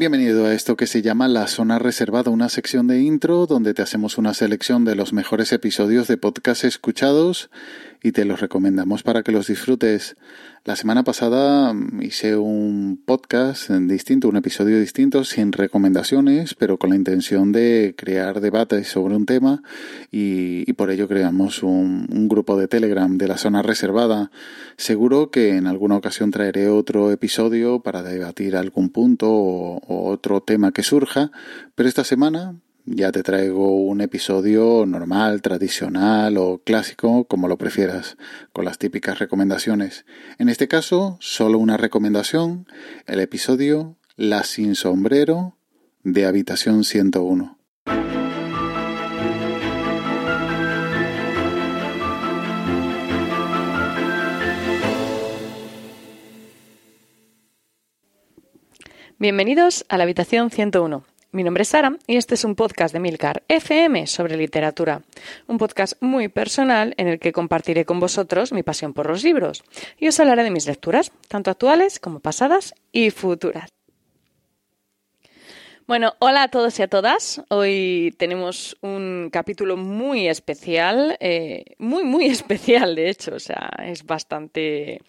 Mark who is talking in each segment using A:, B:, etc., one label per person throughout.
A: Bienvenido a esto que se llama La Zona Reservada, una sección de intro donde te hacemos una selección de los mejores episodios de podcast escuchados y te los recomendamos para que los disfrutes. La semana pasada mm, hice un podcast distinto, un episodio distinto, sin recomendaciones, pero con la intención de crear debates sobre un tema y, por ello creamos un, grupo de Telegram de la zona reservada. Seguro que en alguna ocasión traeré otro episodio para debatir algún punto o otro tema que surja, pero esta semana ya te traigo un episodio normal, tradicional o clásico, como lo prefieras, con las típicas recomendaciones. En este caso, solo una recomendación, el episodio La sin sombrero de Habitación 101.
B: Bienvenidos a la Habitación 101 mi nombre es Sara y este es un podcast de Milcar FM sobre literatura. Un podcast muy personal en el que compartiré con vosotros mi pasión por los libros y os hablaré de mis lecturas, tanto actuales como pasadas y futuras. Bueno, hola a todos y a todas. Hoy tenemos un capítulo muy especial, eh, muy, muy especial de hecho, o sea, es bastante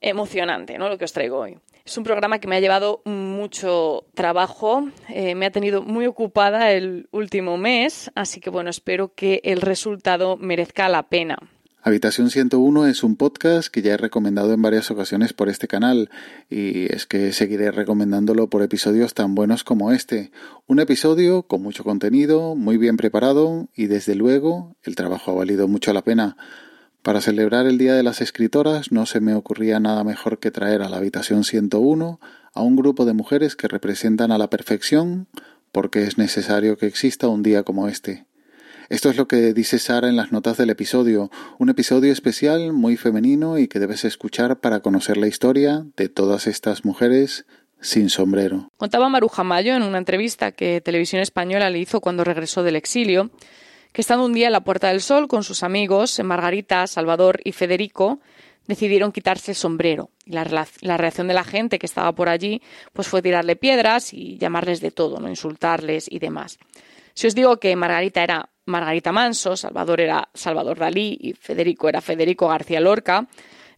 B: emocionante, ¿no? Lo que os traigo hoy. Es un programa que me ha llevado mucho trabajo, eh, me ha tenido muy ocupada el último mes, así que bueno, espero que el resultado merezca la pena.
A: Habitación 101 es un podcast que ya he recomendado en varias ocasiones por este canal y es que seguiré recomendándolo por episodios tan buenos como este. Un episodio con mucho contenido, muy bien preparado y desde luego el trabajo ha valido mucho la pena. Para celebrar el Día de las Escritoras no se me ocurría nada mejor que traer a la habitación 101 a un grupo de mujeres que representan a la perfección porque es necesario que exista un día como este. Esto es lo que dice Sara en las notas del episodio, un episodio especial, muy femenino y que debes escuchar para conocer la historia de todas estas mujeres sin sombrero.
B: Contaba Maruja Mayo en una entrevista que Televisión Española le hizo cuando regresó del exilio que estando un día en la Puerta del Sol con sus amigos, Margarita, Salvador y Federico, decidieron quitarse el sombrero. Y la, reacción de la gente que estaba por allí pues fue tirarle piedras y llamarles de todo, no insultarles y demás. Si os digo que Margarita era Margarita Manso, Salvador era Salvador Dalí y Federico era Federico García Lorca,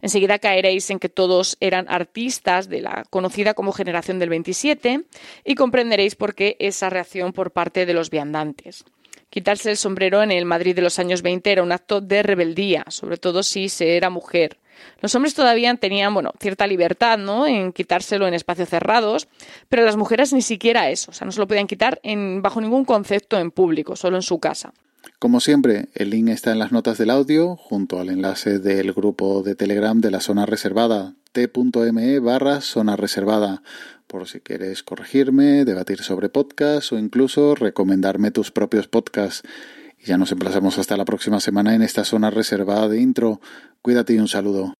B: enseguida caeréis en que todos eran artistas de la conocida como generación del 27 y comprenderéis por qué esa reacción por parte de los viandantes. Quitarse el sombrero en el Madrid de los años 20 era un acto de rebeldía, sobre todo si se era mujer. Los hombres todavía tenían, bueno, cierta libertad, ¿no? En quitárselo en espacios cerrados, pero las mujeres ni siquiera eso, o sea, no se lo podían quitar bajo ningún concepto en público, solo en su casa.
A: Como siempre, el link está en las notas del audio, junto al enlace del grupo de Telegram de la zona reservada, t.me barra zona reservada por si quieres corregirme, debatir sobre podcasts o incluso recomendarme tus propios podcasts. Y ya nos emplazamos hasta la próxima semana en esta zona reservada de intro. Cuídate y un saludo.